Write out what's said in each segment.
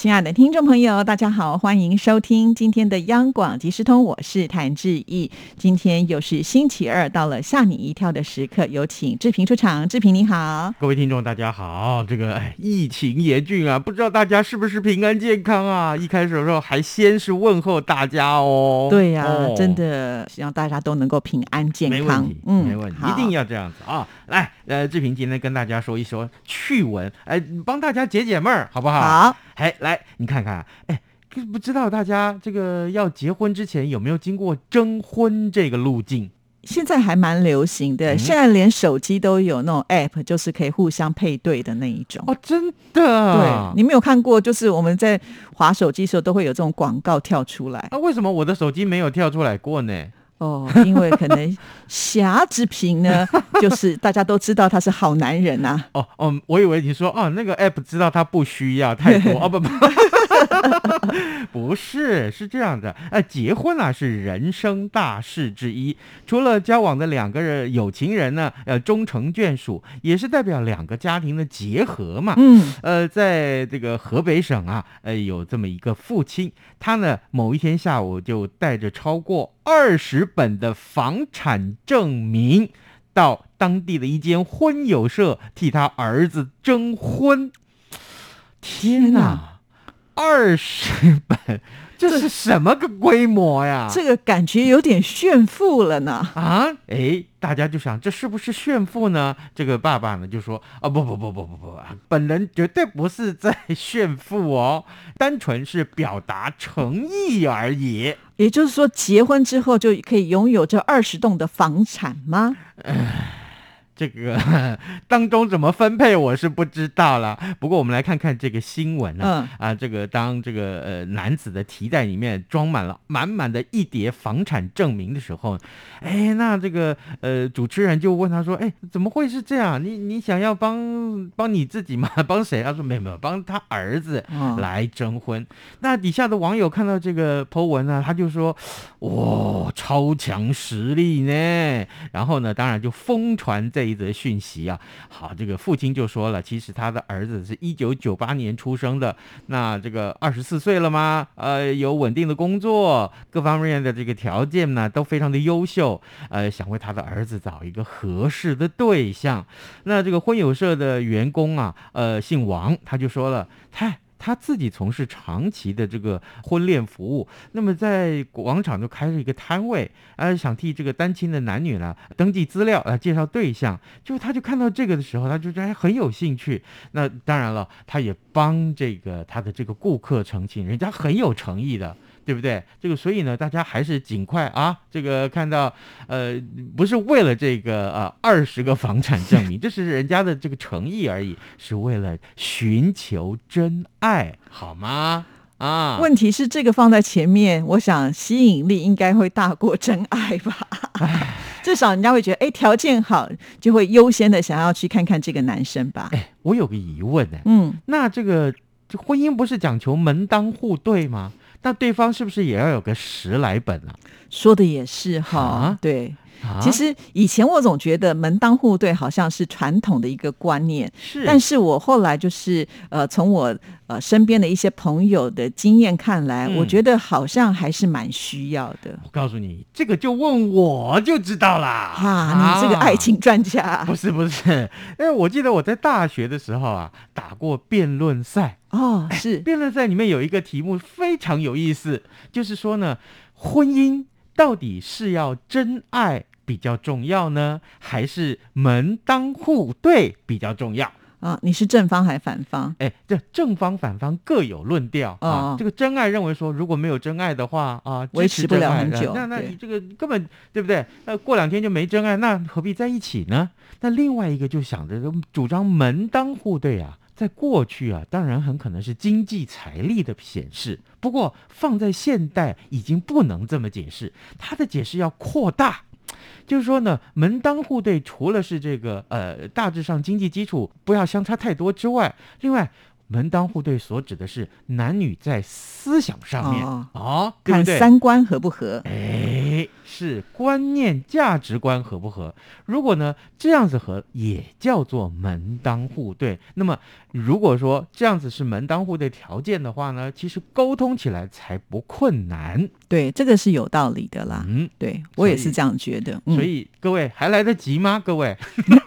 亲爱的听众朋友，大家好，欢迎收听今天的央广即时通，我是谭志毅。今天又是星期二，到了吓你一跳的时刻，有请志平出场。志平你好，各位听众大家好。这个哎，疫情严峻啊，不知道大家是不是平安健康啊？一开始的时候还先是问候大家哦。对呀，真的希望大家都能够平安健康，没问题，嗯，没问题，一定要这样子啊。来，呃，志平今天跟大家说一说趣闻，哎，帮大家解解闷儿，好不好？好。哎，来，你看看，哎，不知道大家这个要结婚之前有没有经过征婚这个路径？现在还蛮流行的，现在连手机都有那种 app，就是可以互相配对的那一种。哦，真的？对，你没有看过？就是我们在划手机的时候，都会有这种广告跳出来。那为什么我的手机没有跳出来过呢？哦，因为可能霞之平呢，就是大家都知道他是好男人呐。哦哦，我以为你说哦，那个 app 知道他不需要太多哦不不。不是，是这样的，呃，结婚啊是人生大事之一，除了交往的两个人有情人呢，呃，终成眷属，也是代表两个家庭的结合嘛。嗯，呃，在这个河北省啊，呃，有这么一个父亲，他呢某一天下午就带着超过二十本的房产证明，到当地的一间婚友社替他儿子征婚。天哪！二十本，这是什么个规模呀？这个感觉有点炫富了呢。啊，哎，大家就想这是不是炫富呢？这个爸爸呢就说啊，不不不不不不，本人绝对不是在炫富哦，单纯是表达诚意而已。也就是说，结婚之后就可以拥有这二十栋的房产吗？这个 当中怎么分配我是不知道了。不过我们来看看这个新闻呢。啊，这个当这个呃男子的提袋里面装满了满满的一叠房产证明的时候，哎，那这个呃主持人就问他说：“哎，怎么会是这样？你你想要帮帮你自己吗？帮谁？”他说：“没有没有，帮他儿子来征婚。”那底下的网友看到这个 po 文呢，他就说：“哇，超强实力呢！”然后呢，当然就疯传这。一则讯息啊，好，这个父亲就说了，其实他的儿子是一九九八年出生的，那这个二十四岁了吗？呃，有稳定的工作，各方面的这个条件呢都非常的优秀，呃，想为他的儿子找一个合适的对象。那这个婚友社的员工啊，呃，姓王，他就说了，太。他自己从事长期的这个婚恋服务，那么在广场就开了一个摊位，啊，想替这个单亲的男女呢登记资料，啊，介绍对象。就他就看到这个的时候，他就觉得很有兴趣。那当然了，他也帮这个他的这个顾客澄清，人家很有诚意的。对不对？这个，所以呢，大家还是尽快啊！这个看到，呃，不是为了这个呃二十个房产证明，这是人家的这个诚意而已，是为了寻求真爱，好吗？啊，问题是这个放在前面，我想吸引力应该会大过真爱吧？至少人家会觉得，哎，条件好，就会优先的想要去看看这个男生吧？哎，我有个疑问呢，嗯，那这个婚姻不是讲求门当户对吗？那对方是不是也要有个十来本啊？说的也是哈，对。其实以前我总觉得门当户对好像是传统的一个观念，是。但是我后来就是呃，从我呃身边的一些朋友的经验看来，我觉得好像还是蛮需要的。我告诉你，这个就问我就知道啦。哈，你这个爱情专家。不是不是，因为我记得我在大学的时候啊，打过辩论赛。哦，是辩论赛里面有一个题目非常有意思，就是说呢，婚姻到底是要真爱比较重要呢，还是门当户对比较重要啊？你是正方还是反方？哎，这正方反方各有论调啊。这个真爱认为说，如果没有真爱的话啊，维持不了很久。那那你这个根本对不对？那过两天就没真爱，那何必在一起呢？那另外一个就想着主张门当户对啊。在过去啊，当然很可能是经济财力的显示。不过放在现代，已经不能这么解释。他的解释要扩大，就是说呢，门当户对除了是这个呃大致上经济基础不要相差太多之外，另外门当户对所指的是男女在思想上面哦哦，对看？三观合不合。哎，是观念、价值观合不合？如果呢这样子合，也叫做门当户对。那么如果说这样子是门当户对条件的话呢，其实沟通起来才不困难。对，这个是有道理的啦。嗯，对我也是这样觉得。嗯所以各位还来得及吗？各位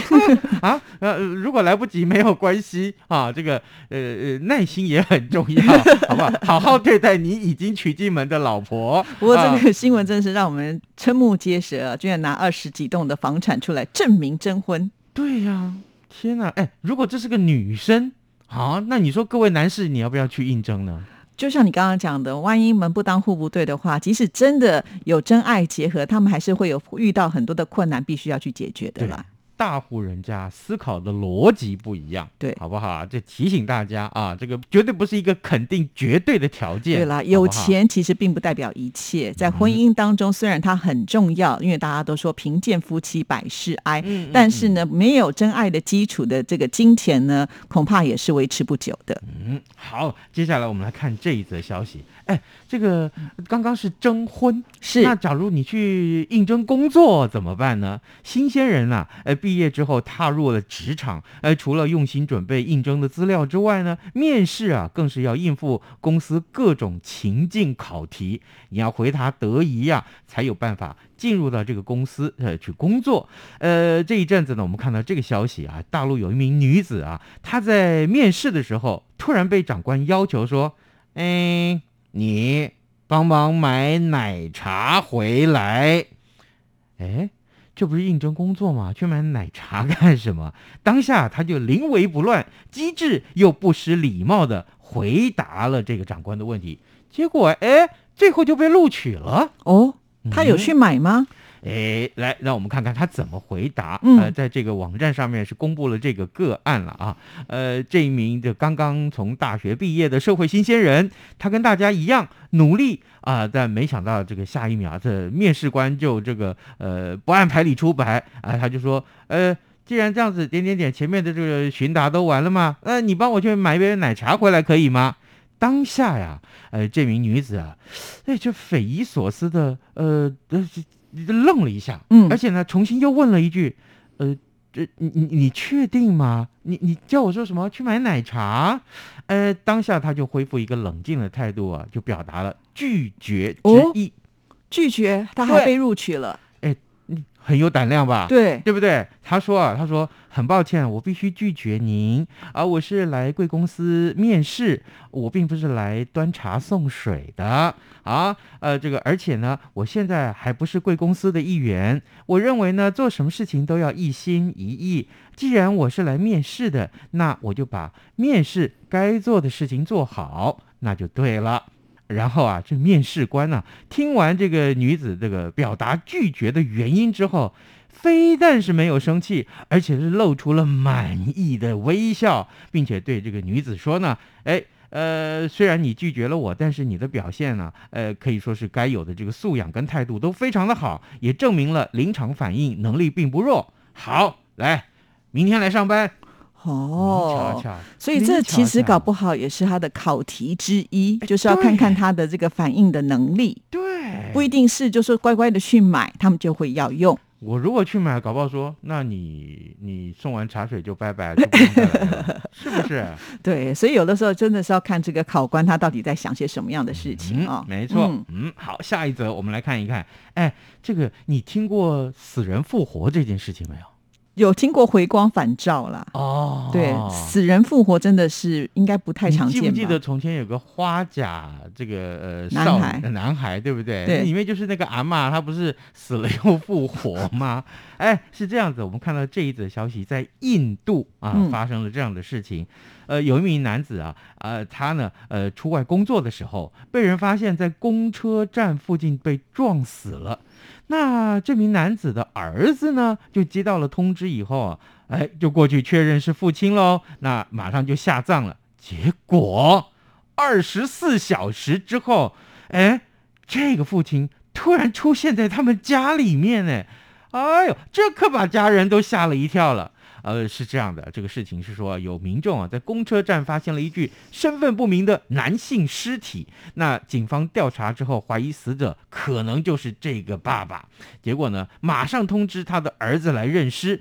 啊，呃，如果来不及没有关系啊，这个呃呃耐心也很重要，好不好？好好对待你已经娶进门的老婆。不过啊这个新闻真是让我们瞠目结舌啊！居然拿二十几栋的房产出来证明征婚。对呀、天哪！哎，如果这是个女生，好，那你说各位男士，你要不要去应征呢？就像你刚刚讲的，万一门不当户不对的话，即使真的有真爱结合，他们还是会有遇到很多的困难，必须要去解决的啦。大户人家思考的逻辑不一样，对好不好啊？这提醒大家啊，这个绝对不是一个肯定绝对的条件。对啦，好不好有钱其实并不代表一切，在婚姻当中，虽然它很重要，因为大家都说贫贱夫妻百事哀，嗯嗯但是呢，没有真爱的基础的这个金钱呢，恐怕也是维持不久的。嗯，好，接下来我们来看这一则消息。哎，这个刚刚是征婚，是那假如你去应征工作怎么办呢？新鲜人啊，呃，毕业之后踏入了职场，呃，除了用心准备应征的资料之外呢，面试啊更是要应付公司各种情境考题，你要回答得宜呀、才有办法进入到这个公司呃去工作。呃，这一阵子呢，我们看到这个消息啊，大陆有一名女子啊，她在面试的时候突然被长官要求说，哎，你帮忙买奶茶回来。哎，这不是应征工作吗？去买奶茶干什么？当下他就临危不乱，机智又不失礼貌的回答了这个长官的问题。结果，哎，最后就被录取了。哦，他有去买吗？哎，来，让我们看看他怎么回答。嗯呃，在这个网站上面是公布了这个个案了啊。呃，这一名的刚刚从大学毕业的社会新鲜人，他跟大家一样努力啊、但没想到这个下一秒，这面试官就这个呃不按牌理出牌啊，他就说，呃。既然这样子，点点点，前面的这个询答都完了吗？那、你帮我去买一杯奶茶回来可以吗？当下呀，呃，这名女子啊，哎，这匪夷所思的，呃，呃，愣了一下，嗯而且呢，重新又问了一句，呃，这你你你确定吗？你你叫我说什么？去买奶茶？呃，当下他就恢复一个冷静的态度啊，就表达了拒绝之哦意，拒绝，他还被录取了。很有胆量吧？对，对不对？他说啊，他说很抱歉，我必须拒绝您啊，我是来贵公司面试，我并不是来端茶送水的啊。呃，这个而且呢，我现在还不是贵公司的一员，我认为呢，做什么事情都要一心一意。既然我是来面试的，那我就把面试该做的事情做好，那就对了。然后啊，这面试官呢、听完这个女子这个表达拒绝的原因之后，非但是没有生气，而且是露出了满意的微笑，并且对这个女子说呢，哎。呃，虽然你拒绝了我，但是你的表现呢，呃，可以说是该有的这个素养跟态度都非常的好，也证明了临场反应能力并不弱。好，来，明天来上班。哦你瞧，瞧，所以这其实搞不好也是他的考题之一，哎就是要看看他的这个反应的能力，对，不一定是就是乖乖的去买，他们就会要用。我如果去买，搞不好说，那你你送完茶水就拜拜，了 是不是？对，所以有的时候真的是要看这个考官他到底在想些什么样的事情嗯啊、没错。嗯嗯好，下一则我们来看一看。哎，这个你听过死人复活这件事情没有？有听过回光返照啦。哦对，死人复活真的是应该不太常见？你记不记得从前有个花甲这个呃少男孩呃男孩对不对？对里面就是那个阿嬷，她不是死了又复活吗？哎，是这样子。我们看到这一则消息，在印度啊、嗯发生了这样的事情。呃，有一名男子啊，呃，他呢，呃，出外工作的时候，被人发现在公车站附近被撞死了。那这名男子的儿子呢，就接到了通知以后啊，哎，就过去确认是父亲喽。那马上就下葬了。结果二十四小时之后，哎，这个父亲突然出现在他们家里面呢。哎呦，这可把家人都吓了一跳了。呃，是这样的，这个事情是说有民众啊在公车站发现了一具身份不明的男性尸体，那警方调查之后怀疑死者可能就是这个爸爸，结果呢马上通知他的儿子来认尸。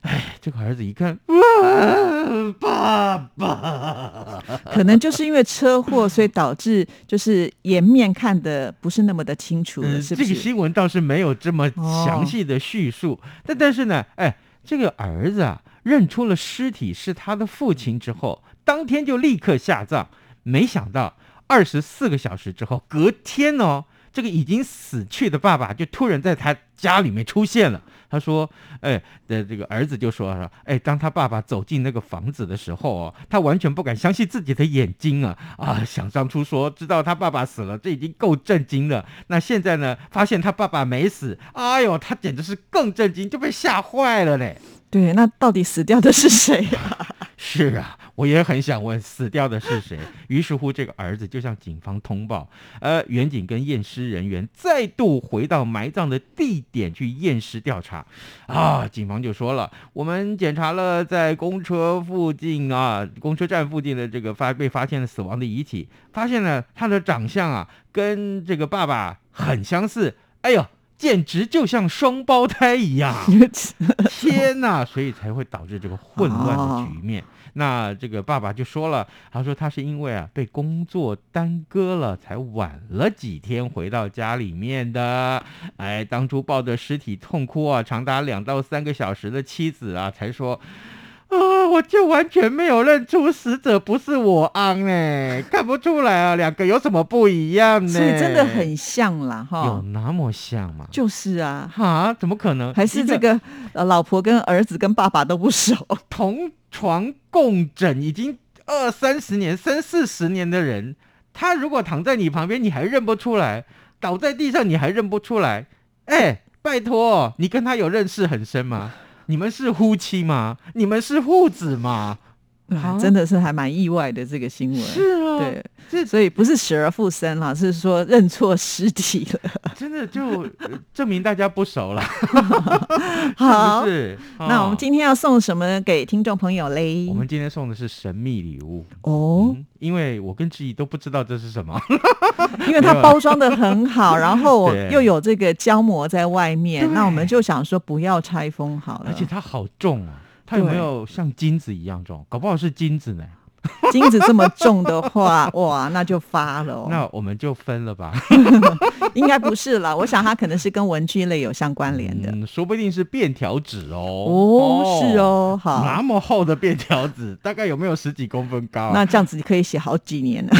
哎，这个儿子一看，哇，爸爸，可能就是因为车祸，所以导致就是颜面看的不是那么的清楚了，嗯，是不是？这个新闻倒是没有这么哦详细的叙述，但但是呢，哎，这个儿子啊认出了尸体是他的父亲之后，当天就立刻下葬。没想到二十四个小时之后，隔天哦，这个已经死去的爸爸就突然在他家里面出现了。他说：“哎，的这个儿子就说了，哎，当他爸爸走进那个房子的时候哦，他完全不敢相信自己的眼睛啊啊！想当初说知道他爸爸死了，这已经够震惊了。那现在呢，发现他爸爸没死，哎呦，他简直是更震惊，就被吓坏了嘞。对，那到底死掉的是谁啊？是啊，我也很想问死掉的是谁。于是乎，这个儿子就向警方通报，呃，远警跟验尸人员再度回到埋葬的地点去验尸调查。啊，警方就说了，我们检查了在公车附近啊，公车站附近的这个发被发现的死亡的遗体，发现了他的长相啊，跟这个爸爸很相似。哎呦！简直就像双胞胎一样，天哪！所以才会导致这个混乱的局面。那这个爸爸就说了，他说他是因为啊被工作耽搁了，才晚了几天回到家里面的。哎，当初抱着尸体痛哭啊，长达两到三个小时的妻子啊，才说。啊！我就完全没有认出死者不是我昂哎，看不出来啊，两个有什么不一样呢？所以真的很像啦，哈有。那么像吗？就是啊，哈？怎么可能？还是这个呃，老婆跟儿子跟爸爸都不熟。同床共枕已经二三十年、三四十年的人，他如果躺在你旁边，你还认不出来；倒在地上，你还认不出来。哎，拜托，你跟他有认识很深吗？你们是夫妻吗？你们是父子吗？啊真的是还蛮意外的这个新闻。是啊，对，所以不是死而复生啦，是说认错尸体了。真的就、呃证明大家不熟了，好，是？那我们哦今天要送什么给听众朋友嘞？我们今天送的是神秘礼物哦，嗯因为我跟志毅都不知道这是什么。因为它包装的很好，然后又有这个胶膜在外面，那我们就想说不要拆封好了。而且它好重啊，它有没有像金子一样重？搞不好是金子呢。金子这么重的话，哇，那就发了、哦。那我们就分了吧。应该不是了，我想它可能是跟文具类有相关联的。嗯，说不定是便条纸哦。哦，是。哦，好，那么厚的便条纸，大概有没有十几公分高、啊？那这样子你可以写好几年了。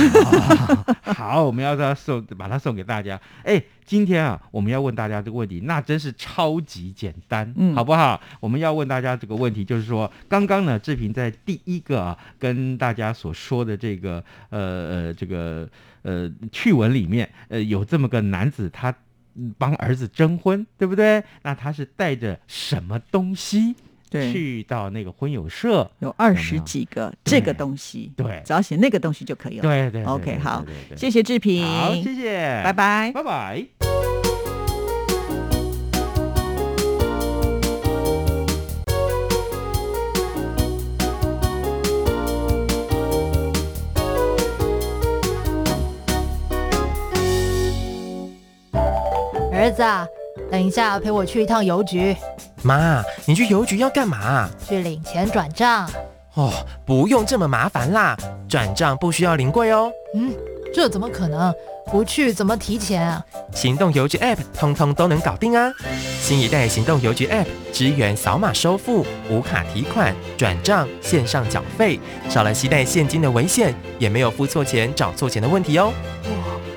好，我们要它送，把它送给大家。哎，今天啊，我们要问大家这个问题，那真是超级简单，嗯好不好？我们要问大家这个问题，就是说，刚刚呢，志平在第一个啊，跟大家所说的这个呃呃这个呃趣闻里面，呃，有这么个男子，他嗯帮儿子征婚，对不对？那他是带着什么东西对，去到那个婚友社？有二十几个这个东西，对只要写那个东西就可以了。对对对 OK，好谢谢志平，好，谢谢，拜拜。拜拜。儿子啊，等一下陪我去一趟邮局，妈，你去邮局要干嘛？去领钱转账。哦，不用这么麻烦啦，转账不需要临柜哦。嗯，这怎么可能？不去怎么提钱啊？行动邮局 App 通通都能搞定啊！新一代行动邮局 App 支援扫码收付、无卡提款、转账、线上缴费，少了携带现金的危险，也没有付错钱、找错钱的问题哦。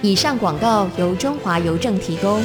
以上广告由中华邮政提供。